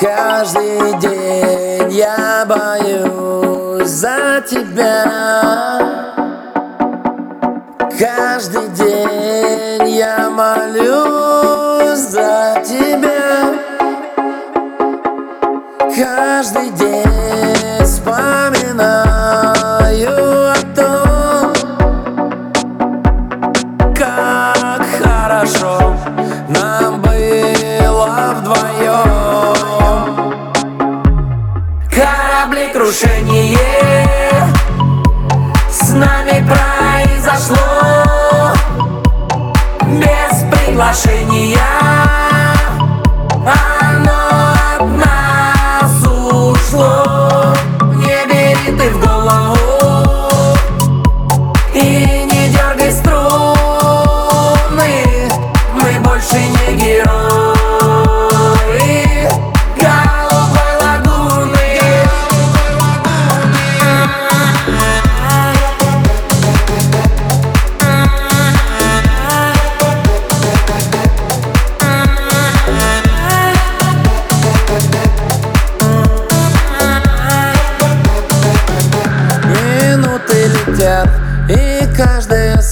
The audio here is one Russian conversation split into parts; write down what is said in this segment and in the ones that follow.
Каждый день я боюсь за тебя. Каждый день я молюсь за тебя. Каждый день Без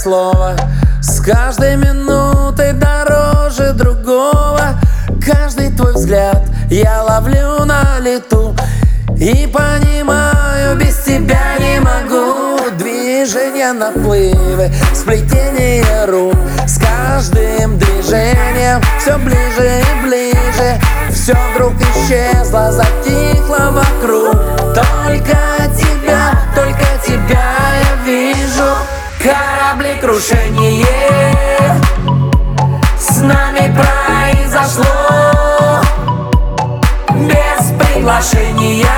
слово С каждой минутой дороже другого. Каждый твой взгляд я ловлю на лету. И понимаю, без тебя не могу. Движения, наплывы, сплетение рук. С каждым движением все ближе и ближе. Все вдруг исчезло, затихло вокруг крушение с нами произошло Без приглашения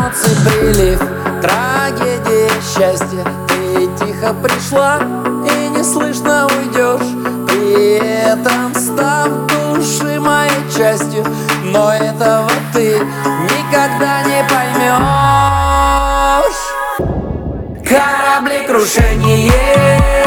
Эмоций прилив, трагедия счастья. Ты тихо пришла и неслышно уйдешь. При этом став души моей частью. Но этого ты никогда не поймешь. Корабли крушение